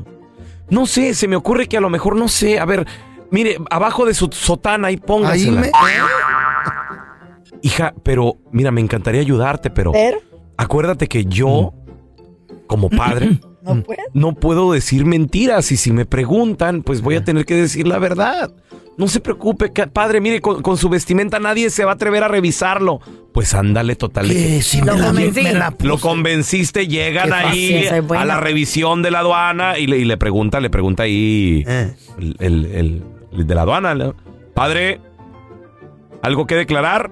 No sé, se me ocurre que a lo mejor no sé. A ver, mire, abajo de su sotana ahí póngasela. Ahí me- Hija, pero mira, me encantaría ayudarte, pero, Pero acuérdate que yo, como padre, no puedo. no puedo decir mentiras y si me preguntan, pues voy a tener que decir la verdad. No se preocupe, padre, mire, con, con su vestimenta nadie se va a atrever a revisarlo. Pues ándale, total. Si Lo convencí. lo convenciste, llegan ahí a la revisión de la aduana y le, y le pregunta, le pregunta ahí Eh. el, el- el- el de la aduana. Padre, ¿algo que declarar?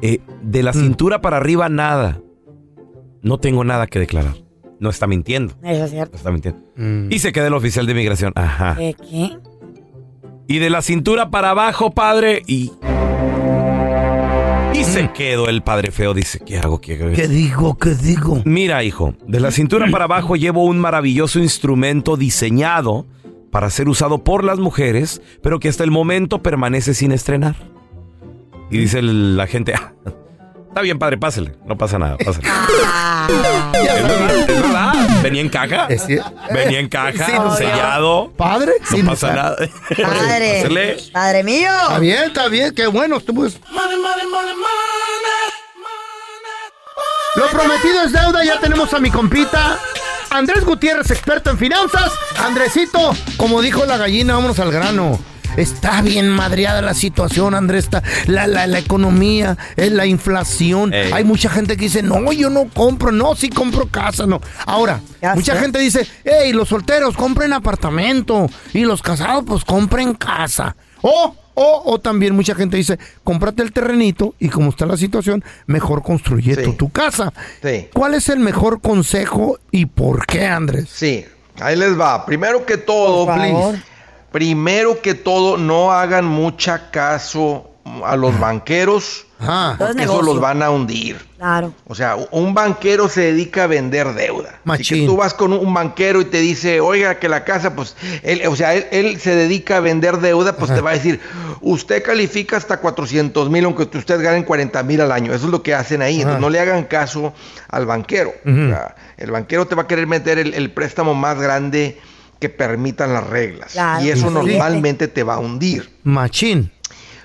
Eh, de Mm. la cintura para arriba, nada. No tengo nada que declarar. No está mintiendo. Eso es cierto. No está mintiendo. Mm. Y se queda el oficial de migración. Ajá. ¿Qué? ¿Qué? Y de la cintura para abajo, padre. Y. Y se quedó el padre feo. Dice: ¿Qué hago? ¿Qué hago? Mm. ¿Qué digo? ¿Qué digo? Mira, hijo, de la cintura para abajo llevo un maravilloso instrumento diseñado para ser usado por las mujeres, pero que hasta el momento permanece sin estrenar. Y dice el- la gente, "Ah, está bien, padre, pásele, no pasa nada, pásale. Venía en caja, venía en caja, Sí, no, sellado, Padre, no sin pasa nada. padre. Padre mío. Está bien, está bien, qué bueno estuvo. Lo prometido es deuda, ya tenemos a mi compita. Andrés Gutiérrez, experto en finanzas. Andresito, como dijo la gallina, vámonos al grano. Está bien madreada la situación, Andrés. Está la, la, la economía, eh, la inflación. Ey. Hay mucha gente que dice, no, yo no compro, no, sí compro casa, no. Ahora, Ya mucha sé. gente dice, hey, los solteros compren apartamento y los casados pues compren casa. O, o, o también mucha gente dice, cómprate el terrenito y como está la situación, mejor construye tu casa. Sí. ¿Cuál es el mejor consejo y por qué, Andrés? Sí, ahí les va. Primero que todo, Por favor. please. Primero que todo, no hagan mucha caso a los banqueros, Ajá. Porque eso los van a hundir. Claro. O sea, un banquero se dedica a vender deuda. Así Machín. que tú vas con un banquero y te dice, oiga, que la casa, pues, él, o sea, él, él se dedica a vender deuda, pues te va a decir, usted califica hasta 400 mil, aunque usted gane 40 mil al año. Eso es lo que hacen ahí. Entonces, no le hagan caso al banquero. O sea, el banquero te va a querer meter el, el préstamo más grande que permitan las reglas. Claro, y eso sí. normalmente te va a hundir. Machín.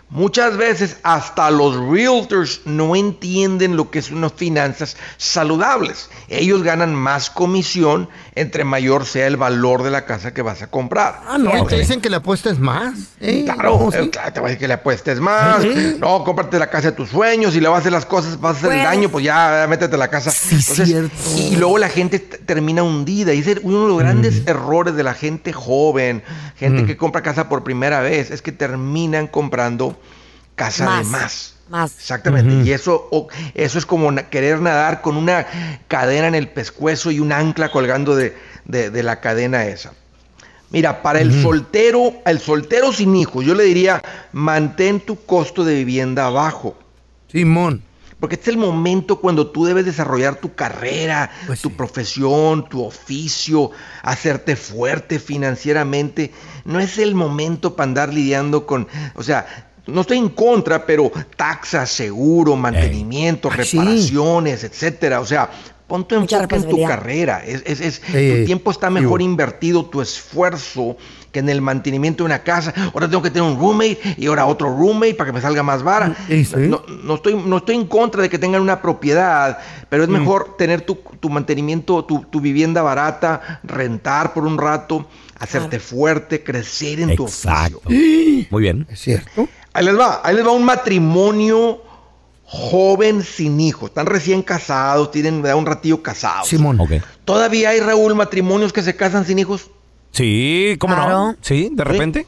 Muchas veces hasta los realtors no entienden lo que son unas finanzas saludables. Ellos ganan más comisión entre mayor sea el valor de la casa que vas a comprar. Ah, no, te dicen que le apuestes más. ¿eh? Claro, eh, sí. claro, te va a decir que le apuestes más. Sí. No, cómprate la casa de tus sueños. Si le vas a hacer las cosas, vas a hacer el daño, pues ya, métete a la casa. Sí, cierto. Y luego la gente termina hundida. Y ese es uno de los grandes errores de la gente joven, gente que compra casa por primera vez, es que terminan comprando casa Más. de más. Más. Exactamente. Y eso, eso es como na- querer nadar con una cadena en el pescuezo y un ancla colgando de, de- de la cadena esa. Mira, para el soltero, el soltero sin hijos, yo le diría, mantén tu costo de vivienda bajo. Simón. Porque este es el momento cuando tú debes desarrollar tu carrera, Pues tu profesión, tu oficio, hacerte fuerte financieramente. No es el momento para andar lidiando con, o sea, no estoy en contra, pero taxas, seguro, mantenimiento, Ay, sí. reparaciones, etcétera. O sea, pon tu enfoque en tu carrera. Es, es- es- Eh, tu tiempo está mejor invertido, tu esfuerzo que en el mantenimiento de una casa. Ahora tengo que tener un roommate y ahora otro roommate para que me salga más vara. Sí. No, no estoy, no estoy en contra de que tengan una propiedad, pero Mm. es mejor tener tu, tu mantenimiento, tu, tu vivienda barata, rentar por un rato, hacerte fuerte, crecer en tu Exacto. oficio. Muy bien. ¿Es cierto? Ahí les va, ahí les va un matrimonio joven sin hijos. Están recién casados, tienen ¿verdad? un ratillo casados. Simón. Ok. ¿Todavía hay, Raúl, matrimonios que se casan sin hijos? Sí, ¿cómo no? Sí, de repente.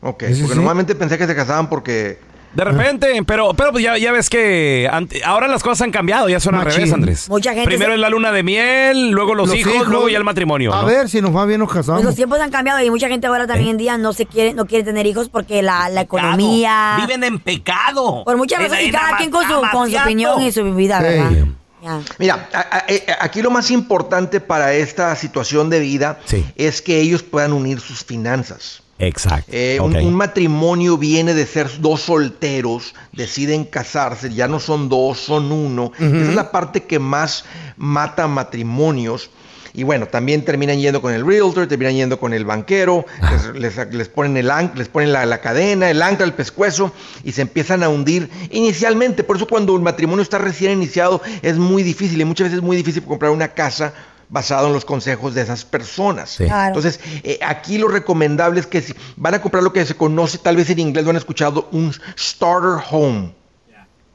Ok, Sí, sí, porque sí. normalmente pensé que se casaban porque... De repente, pero, pero pues ya, ya ves que ante- ahora las cosas han cambiado, ya son al Machín. revés, Andrés. Mucha gente Primero se- es la luna de miel, luego los, hijos, luego ya el matrimonio. A ¿no? ver si nos va bien, nos Pues casamos. los tiempos han cambiado y mucha gente ahora también en día no se quiere, no quiere tener hijos porque la, la economía. Viven en pecado. Por muchas Es- razones, y cada quien con su, con su opinión y su vida, Sí. ¿verdad? Mira, a- a- eh, aquí lo más importante para esta situación de vida es que ellos puedan unir sus finanzas. Exacto. Eh, un, matrimonio viene de ser dos solteros, deciden casarse, ya no son dos, son uno. Esa es la parte que más mata matrimonios. Y bueno, también terminan yendo con el realtor, terminan yendo con el banquero, les, les- les ponen, el, les ponen la, la cadena, el ancla, el pescuezo y se empiezan a hundir inicialmente. Por eso cuando el matrimonio está recién iniciado es muy difícil y muchas veces es muy difícil comprar una casa basado en los consejos de esas personas. Claro. Entonces, eh, aquí lo recomendable es que si van a comprar lo que se conoce, tal vez en inglés lo han escuchado, un starter home.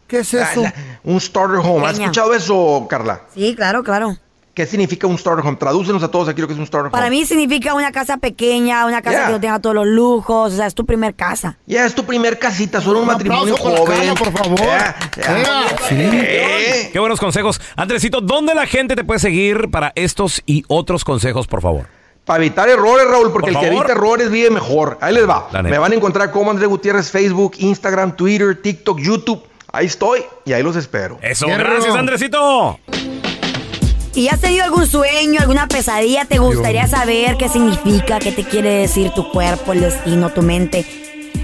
¿Qué es eso? un starter home. ¿Has escuchado eso, Carla? Sí, claro, claro. ¿Qué significa un starter home? Tradúcenos a todos aquí lo que es un starter Para home. mí significa una casa pequeña, una casa Yeah. que no tenga todos los lujos, o sea, es tu primer casa. Ya es tu primer casita, solo un, matrimonio para joven. Por favor. Ya. Eh. Qué buenos consejos. Andresito, ¿dónde la gente te puede seguir para estos y otros consejos, por favor? Para evitar errores, Raúl, porque Por el que evita errores vive mejor. Ahí les va. Me van a encontrar como Andrés Gutiérrez, Facebook, Instagram, Twitter, TikTok, YouTube. Ahí estoy y ahí los espero. Eso, gracias, Andresito. ¿Y has tenido algún sueño, alguna pesadilla? ¿Te gustaría saber qué significa, qué te quiere decir tu cuerpo, el destino, tu mente?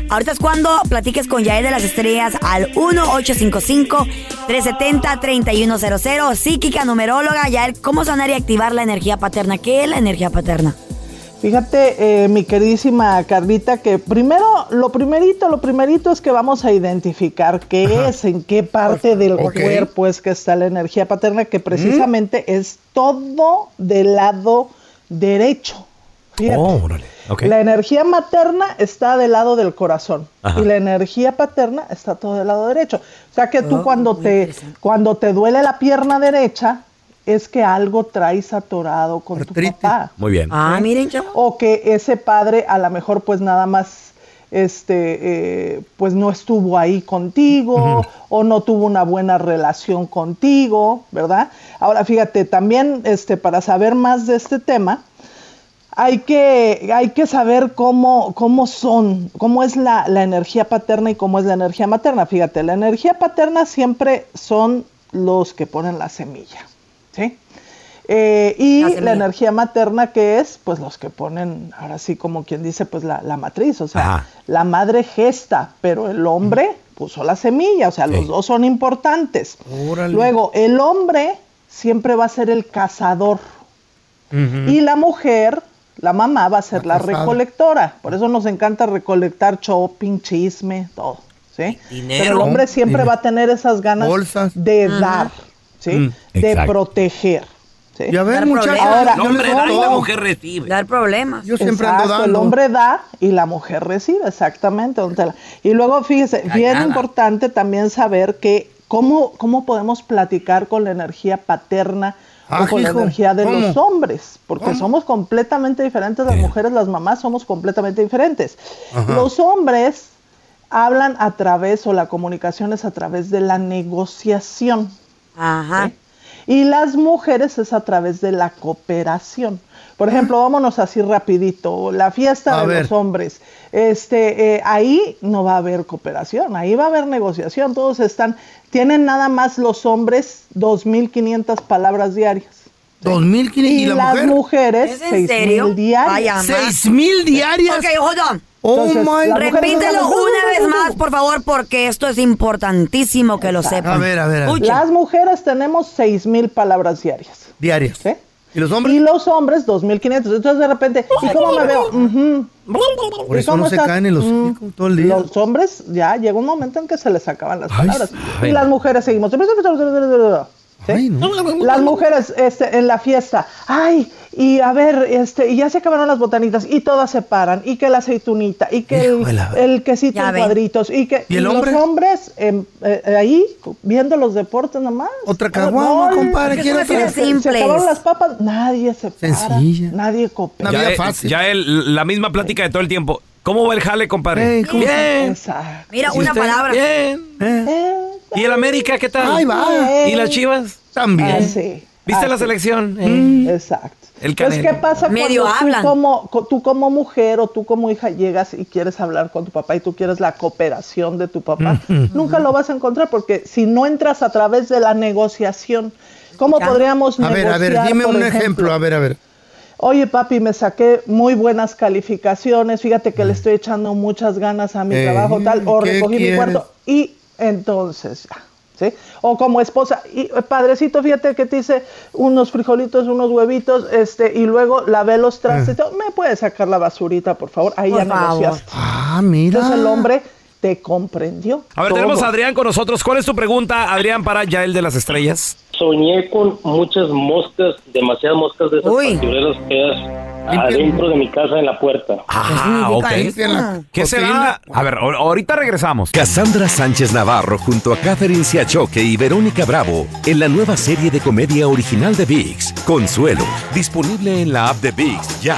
Ahorita es cuando platiques con Yael de las Estrellas al 1-855-370-3100. Psíquica, numeróloga. Yael, ¿cómo sanar y activar la energía paterna? ¿Qué es la energía paterna? Fíjate, eh, mi queridísima Carlita, que primero, lo primerito, lo primerito es que vamos a identificar qué es, en qué parte del cuerpo es que está la energía paterna, que precisamente es todo del lado derecho. Fíjate. Oh, órale. Ok. La energía materna está del lado del corazón Ajá. y la energía paterna está todo del lado derecho. O sea que tú Oh, cuando te cuando te duele la pierna derecha es que algo traes atorado con tu papá. Muy bien. Ah, miren, O que ese padre a lo mejor pues nada más este eh, pues no estuvo ahí contigo o no tuvo una buena relación contigo, ¿verdad? Ahora fíjate, también este para saber más de este tema, hay que, hay que saber cómo, cómo son, cómo es la, la energía paterna y cómo es la energía materna. Fíjate, la energía paterna siempre son los que ponen la semilla, ¿sí? Eh, y La energía materna que es, pues los que ponen, ahora sí como quien dice, pues la, la matriz, o sea, Ajá. la madre gesta, pero el hombre puso la semilla, o sea, los dos son importantes. Órale. Luego, el hombre siempre va a ser el cazador. Y la mujer, la mamá, va a ser la, recolectora. Por eso nos encanta recolectar shopping, chisme, todo. ¿sí? Dinero. Pero el hombre siempre Dinero. va a tener esas ganas de Ajá. dar, ¿sí? Mm, de exacto. proteger. ¿sí? Y a ver, muchachos, problemas. Ahora, El hombre da y la mujer recibe. Dar problemas. Yo siempre ando dando. El hombre da y la mujer recibe, exactamente. Y luego, fíjese, bien importante también saber que cómo, cómo podemos platicar con la energía paterna Ah, o con la energía de ¿cómo? los hombres, porque ¿Cómo? somos completamente diferentes, las mujeres, las mamás somos completamente diferentes. Ajá. Los hombres hablan a través, o la comunicación es a través de la negociación. Ajá. ¿sí? Y las mujeres es a través de la cooperación. Por ejemplo, vámonos así rapidito, la fiesta A de ver. los hombres. Este, eh, ahí no va a haber cooperación, ahí va a haber negociación. Todos están, tienen nada más los hombres 2.500 palabras diarias. ¿Dos mil Y, y la las mujer? mujeres, ¿Es en 6,000 serio? diarias. ¿Seis mil diarias? Ok, hold on. Oh Entonces, my Repítelo una vez más, por favor, porque esto es importantísimo que lo sepan. A ver, a ver, a ver. Las mujeres tenemos 6,000 palabras diarias. Diarias. ¿sí? ¿Y los hombres? Y los hombres 2.500. Entonces de repente, ¿y cómo me veo? Por ¿Y eso no se estás? caen en los Mm. todo el día. Los hombres ya llega un momento en que se les acaban las palabras. ay. y las mujeres seguimos. ¿Sí? Las mujeres este, en la fiesta, ay, y a ver, este, y ya se acabaron las botanitas, y todas se paran, y que la aceitunita, y que el, quesito Ya en ven. cuadritos, y que ¿Y el los hombre? hombres eh, ahí viendo los deportes nomás. Otra caguama, compadre, ¿Qué quiero se Se- acabaron las papas, nadie se para, Sencilla. nadie coopera. Una Ya, eh, fácil. ya el- la misma plática de todo el tiempo. ¿Cómo va el jale, compadre? Ey, ¿cómo Bien. Mira, ¿Y una usted? palabra. Bien. Eh, Eh, ¿Y el América qué tal? Ahí va. ¿Y las chivas? También. ah, sí. ¿Viste la Así. selección? Mm, Exacto. El Pues. ¿qué pasa Medio cuando hablan. Tú, como, co- tú como mujer o tú como hija llegas y quieres hablar con tu papá y tú quieres la cooperación de tu papá? Nunca lo vas a encontrar porque si no entras a través de la negociación, ¿cómo podríamos A ver, negociar? a ver, dime por un ejemplo, a ver, a ver. Oye, papi, me saqué muy buenas calificaciones, fíjate que le estoy echando muchas ganas a mi Eh, trabajo, tal, o ¿qué recogí mi cuarto. Y entonces, ya, ¿sí? O como esposa, y eh, padrecito, fíjate que te hice unos frijolitos, unos huevitos, este, y luego lavé los trastes. ¿Me puedes sacar la basurita, por favor? Ahí Por ya favor. negociaste. Ah, mira. Entonces el hombre te comprendió. A ver, todo. tenemos a Adrián con nosotros. ¿Cuál es tu pregunta, Adrián, para Yael de las Estrellas? Soñé con muchas moscas, demasiadas moscas de esas pantineras feas adentro de mi casa en la puerta. Ah, ok. ¿Qué será? A ver, ahor- ahorita regresamos. Cassandra Sánchez Navarro junto a Catherine Siachoque y Verónica Bravo en la nueva serie de comedia original de VIX, Consuelo, disponible en la app de VIX ya.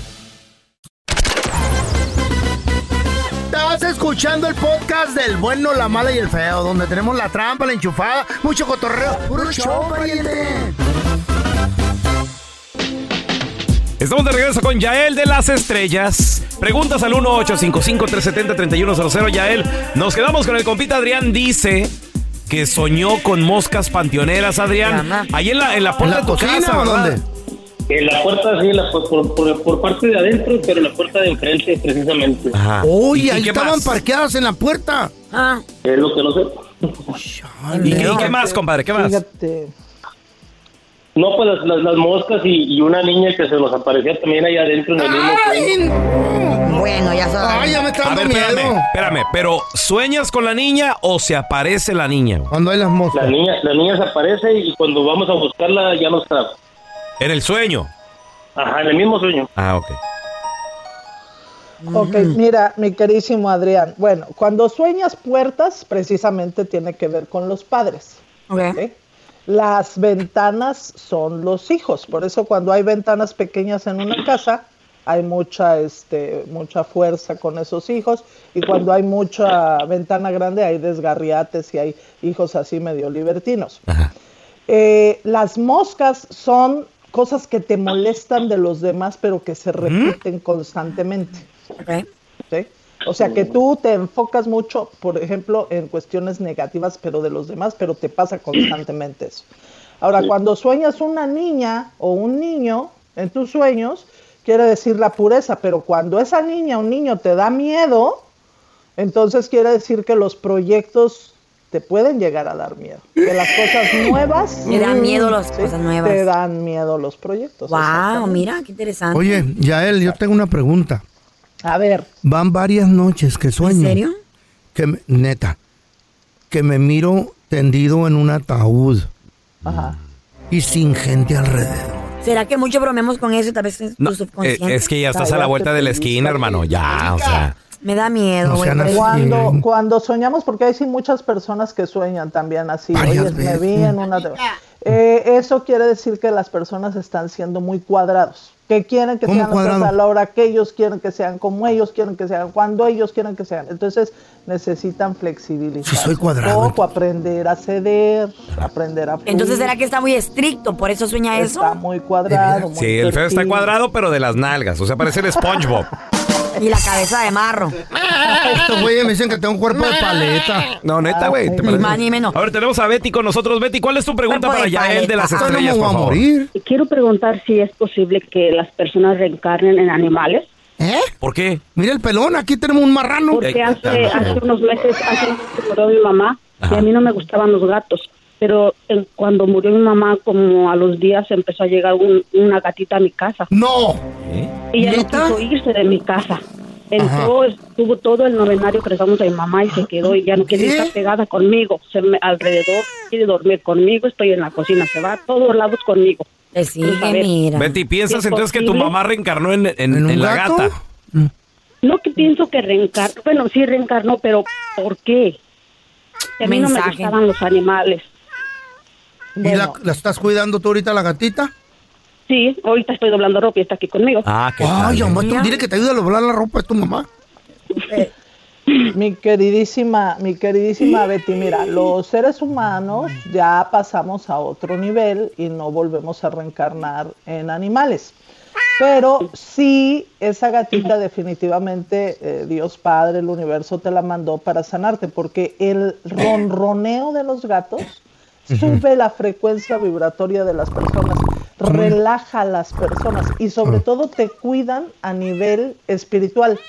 Escuchando el podcast del bueno, la mala y el feo, donde tenemos la trampa, la enchufada, mucho cotorreo. ¡Puro show, pariente! Estamos de regreso con Yael de las Estrellas. Preguntas al 1-855-370-3100. Yael, nos quedamos con el compita Adrián. Dice que soñó con moscas panteoneras, Adrián. Ahí en la, en la puerta de tu casa, ¿verdad? En la puerta, sí, la- por, por- por parte de adentro, pero en la puerta de enfrente, precisamente. Oye, ahí estaban parqueadas en la puerta. Es lo que no sé. ¿Y qué, y qué más, compadre? ¿Qué más? Fíjate. No, pues las, las, las moscas y, y una niña que se nos aparecía también ahí adentro en el mismo sueño. Bueno, ya sabes. Ay, ya me está A dando ver, espérame, miedo. espérame. Pero, ¿sueñas con la niña o se aparece la niña? Cuando hay las moscas. La niña, la niña se aparece y cuando vamos a buscarla ya no está. En el sueño. Ajá, en el mismo sueño. Ah, ok. Ok, mira, mi queridísimo Adrián. Bueno, cuando sueñas puertas, precisamente tiene que ver con los padres. Las ventanas son los hijos. Por eso cuando hay ventanas pequeñas en una casa, hay mucha, este, mucha fuerza con esos hijos. Y cuando hay mucha ventana grande, hay desgarriates y hay hijos así medio libertinos. Eh, las moscas son cosas que te molestan de los demás, pero que se repiten constantemente. ¿Sí? O sea que tú te enfocas mucho, por ejemplo, en cuestiones negativas, pero de los demás, pero te pasa constantemente eso. Ahora, cuando sueñas una niña o un niño en tus sueños, quiere decir la pureza, pero cuando esa niña o un niño te da miedo, entonces quiere decir que los proyectos te pueden llegar a dar miedo. Que las cosas nuevas... Me dan miedo las Sí, cosas nuevas. Te dan miedo los proyectos. Wow, mira, qué interesante. Oye, Yael, yo tengo una pregunta. A ver. Van varias noches que sueño. ¿En serio? Que me- neta, que me miro tendido en un ataúd Ajá. y sin gente alrededor. ¿Será que mucho bromeamos con eso y tal vez es tu No, eh, subconsciente? es que ya estás a la vuelta de la esquina, hermano. Ya, o sea. Me da miedo, güey. Cuando, cuando soñamos, porque hay sí muchas personas que sueñan también así, oye, me vi en una... Eh, eso quiere decir que las personas están siendo muy cuadrados, que quieren que ¿Cómo sean cuadrado? a la hora que ellos quieren que sean, como ellos quieren que sean, cuando ellos quieren que sean. Entonces necesitan flexibilidad. Si soy cuadrado, Un poco, aprender a ceder, aprender a... fluir. Entonces, ¿será que está muy estricto? ¿Por eso sueña eso? Está muy cuadrado. muy Sí, el feo está cuadrado, pero de las nalgas. O sea, parece el SpongeBob. Y la cabeza de marro. Estos güeyes me dicen que tengo un cuerpo de paleta. No, neta, güey. ¿te Ni parece? más ni menos. A ver, tenemos a Betty con nosotros. Betty, ¿cuál es tu pregunta Cuerpo para de Yael de las paleta. estrellas, por favor? Quiero preguntar si es posible que las personas reencarnen en animales. ¿Eh? ¿Por qué? Mira el pelón, aquí tenemos un marrano. Porque hace, hace unos meses, hace unos meses murió mi mamá y a mí no me gustaban los gatos. Pero en- cuando murió mi mamá, como a los días empezó a llegar un- una gatita a mi casa. ¡No! Y ella no quiso irse de mi casa. Entró, estuvo todo el novenario damos a mi mamá y se quedó y ya no quiere estar pegada conmigo. Se me, alrededor quiere dormir conmigo, estoy en la cocina, se va a todos lados conmigo. sigue, mira. Betty, ¿piensas ¿Es entonces que tu mamá reencarnó en, en- la gato? gata? No que pienso que reencarnó, bueno, sí reencarnó, pero ¿por qué? A mí no me Mensaje. gustaban los animales. ¿Y la, la estás cuidando tú ahorita, la gatita? Sí, ahorita estoy doblando ropa y está aquí conmigo. Ah, qué Ay, mamá, tú dile que te ayude a doblar la ropa de tu mamá. Mi queridísima, mi queridísima Betty, mira, los seres humanos ya pasamos a otro nivel y no volvemos a reencarnar en animales. Pero sí, esa gatita definitivamente eh, Dios Padre, el universo te la mandó para sanarte, porque el ronroneo de los gatos sube la frecuencia vibratoria de las personas, relaja a las personas y sobre todo te cuidan a nivel espiritual.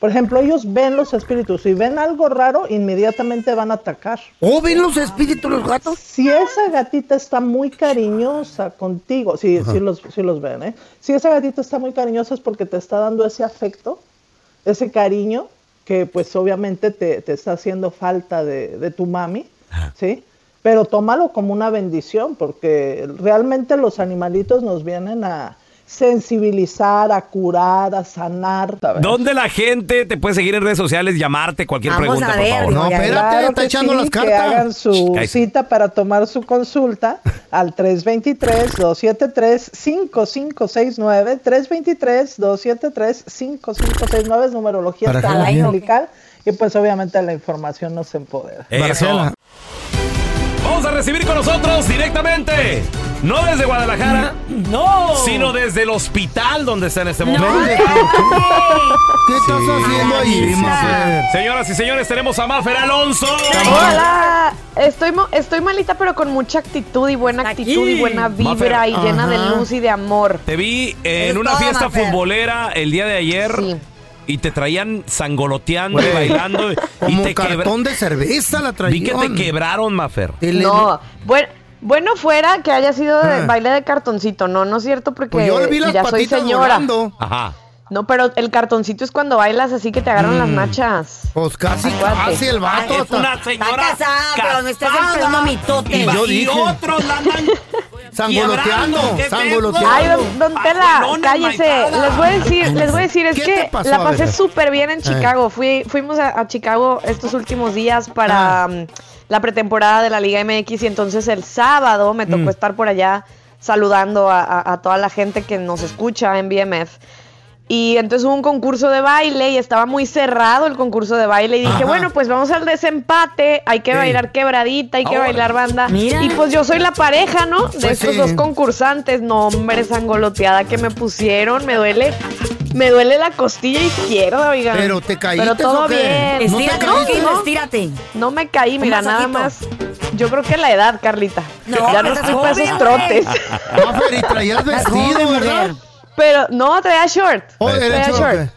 Por ejemplo, ellos ven los espíritus. Si ven algo raro, inmediatamente van a atacar. ¿Oh, ven los espíritus los gatos? Si esa gatita está muy cariñosa contigo, sí, Ajá. sí los, sí los ven, ¿eh? Si esa gatita está muy cariñosa es porque te está dando ese afecto, ese cariño, que pues obviamente te, te está haciendo falta de, de tu mami, ¿sí? Pero tómalo como una bendición, porque realmente los animalitos nos vienen a sensibilizar, a curar, a sanar. ¿sabes? ¿Dónde la gente te puede seguir en redes sociales, llamarte, cualquier Vamos pregunta, a por ver, favor? digo, ya- Claro que sí, Que hagan su cita para tomar su consulta al 323-273-5569. 323-273-5569 es numerología angelical. Y pues obviamente la información nos empodera. Eso. Vamos a recibir con nosotros directamente, no desde Guadalajara, no, sino desde el hospital donde está en este momento. ¿Qué estás haciendo ahí? Señoras y señores, tenemos a Mafer Alonso. Hola, estoy, estoy malita pero con mucha actitud y buena actitud y buena vibra Mafer. y llena de luz y de amor. Te vi en Es una fiesta Mafer. futbolera el día de ayer y te traían sangoloteando y bailando. y como te quebra- cartón de cerveza la Vi que te traían. quebraron, Mafer. No, bueno, bueno fuera que haya sido de Ah. baile de cartoncito, no, no es cierto porque Pues yo le vi las ya soy patitas señora. volando. Ajá. No, pero el cartoncito es cuando bailas así que te agarran las nachas. Pues casi, Acuérdate. casi el vato. Ay, hasta- una señora Está casada, pero no estés empezando mitote. Y yo Y dije, otros la andan sangoloteando, quebrando, ¿qué es sangoloteando. Ay, don, don Tela, cállese. Les voy a decir, les voy a decir, es ¿Qué que pasó? la pasé súper bien en Eh. Chicago. Fui, fuimos a, a Chicago estos últimos días Ah. para mm, la pretemporada de la Liga MX y entonces el sábado me tocó Mm. estar por allá saludando a, a- a toda la gente que nos escucha en BMF. Y entonces hubo un concurso de baile y estaba muy cerrado el concurso de baile y dije, Ajá. bueno, pues vamos al desempate, hay que Ey. bailar quebradita, hay que Ahora. bailar banda. Mira. Y pues yo soy la pareja, ¿no? De Pues estos sí. dos concursantes. No, hombre, sangoloteada que me pusieron, me duele, me duele la costilla izquierda, oigan. ¿Pero te caíste Pero todo o qué? bien. ¿No te Estírate, no, estírate. No me caí, Un mira, nada más. Yo creo que la edad, Carlita. No, ya no estoy para esos trotes. Mafer, y traías vestido, ¿verdad? Pero no, traía short. Oh, traía short.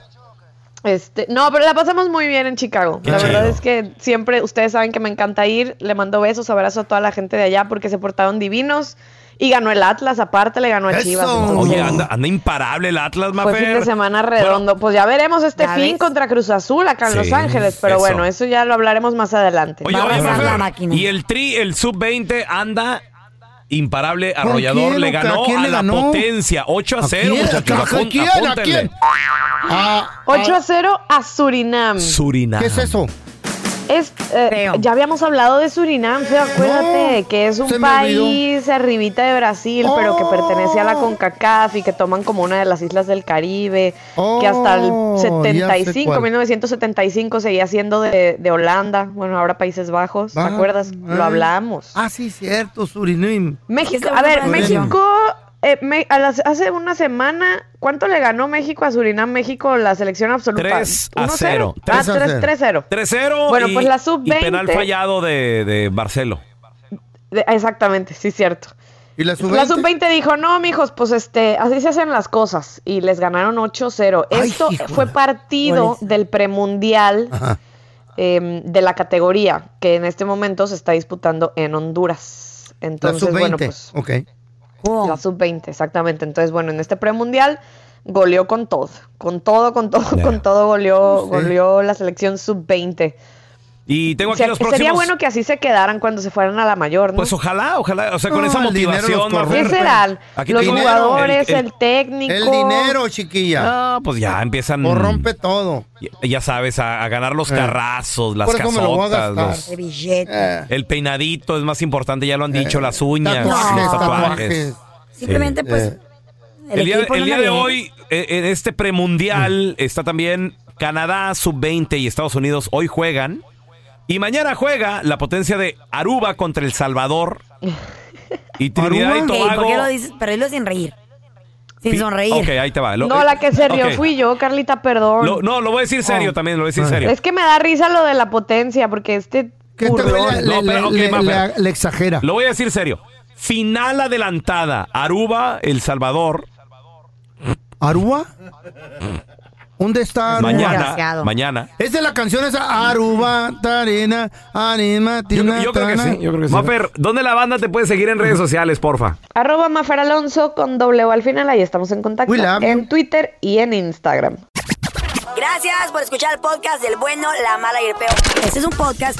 Este, no, pero la pasamos muy bien en Chicago. Qué la verdad es que siempre, ustedes saben que me encanta ir. Le mando besos, abrazos a toda la gente de allá porque se portaron divinos. Y ganó el Atlas, aparte le ganó a Chivas. entonces, Oye, anda, anda imparable el Atlas, fue Mafer. fin de semana redondo. pues ya veremos este ¿Ya fin ves? contra Cruz Azul acá en Sí, Los Ángeles. Pero eso. bueno, eso ya lo hablaremos más adelante. Oye, oye, Mafer, y el Tri, el Sub-20, anda imparable, ¿Con arrollador. quién, Le ganó ¿A quién a la ganó? potencia. 8 a ¿A 0, quién? muchachos. ¿A quién? ¿A quién? 8 a 0 a Surinam. Surinam. ¿Qué es eso? Es, eh, ya habíamos hablado de Surinam, feo, acuérdate, que es un país arribita de Brasil, pero que pertenece a la CONCACAF y que toman como una de las islas del Caribe, que hasta el Oh, ya sé 75, cuál. 1975 seguía siendo de, de Holanda, bueno, ahora Países Bajos, ¿te Ah, acuerdas? Lo ah. hablamos. Ah, sí, cierto, Surinam. México, a ver, México, eh, me- a las- hace una semana, ¿cuánto le ganó México a Surinam México la selección absoluta? 3 a 1-0. 0. Ah, 3 3-0. 3-0. Bueno, y- pues la Y sub-20. penal fallado de, de Barcelo. De- exactamente, sí, cierto. ¿Y la La sub-20 dijo, no, mijos, pues este, así se hacen las cosas. Y les ganaron 8-0. Esto fue partido del premundial em, de la categoría, que en este momento se está disputando en Honduras. La Entonces, sub-20. bueno, pues la sub-20, exactamente. Entonces, bueno, en este premundial goleó con todo. Con todo, con todo, con todo goleó, Sí. goleó la selección sub-20. Y tengo O aquí sea, los próximos. sería bueno que así se quedaran cuando se fueran a la mayor, ¿no? Pues ojalá, ojalá. O sea, con No, esa motivación. los corrompe. Mafer. ¿Qué serán? Aquí Los jugadores, el, el- el- técnico. El dinero, chiquilla. No, pues ya empiezan. Corrompe todo. Ya, ya sabes, a, a ganar los Eh. carrazos, las casotas, los- El billete. el peinadito es más importante, ya lo han dicho, las uñas, Tatuajes, los tatuajes. tatuajes. Simplemente, Sí. pues. Eh. El, día, no día de hoy, eh, en este premundial, está también Canadá sub-20 y Estados Unidos. Hoy juegan. Y mañana juega la potencia de Aruba contra El Salvador. Y Trinidad y Ey, ¿Por Tobago. qué lo dices? Pero dilo sin reír. Sin sonreír. Ok, ahí te va. Lo- No, la que se rió fui yo, Carlita, perdón. Lo- no, lo voy a decir serio Oh. también, lo voy a decir serio. Es que me da risa lo de la potencia, porque este ¿Qué te burlón- le, No, le- pero, ok, le- le- le exagera? Lo voy a decir serio. Final adelantada. Aruba, El Salvador. ¿Aruba? ¿Dónde está Aruba? Mañana. Mañana. Es de la canción esa Aruba, Tarina, Anima, Yo, Tina, yo creo que sí, yo creo que sí. Mafer, ¿dónde la banda te puede seguir en redes sociales, porfa? Arroba Mafer Alonso con doble O al final, ahí estamos en contacto. En Twitter y en Instagram. Gracias por escuchar el podcast del bueno, la mala y el peor. Este es un podcast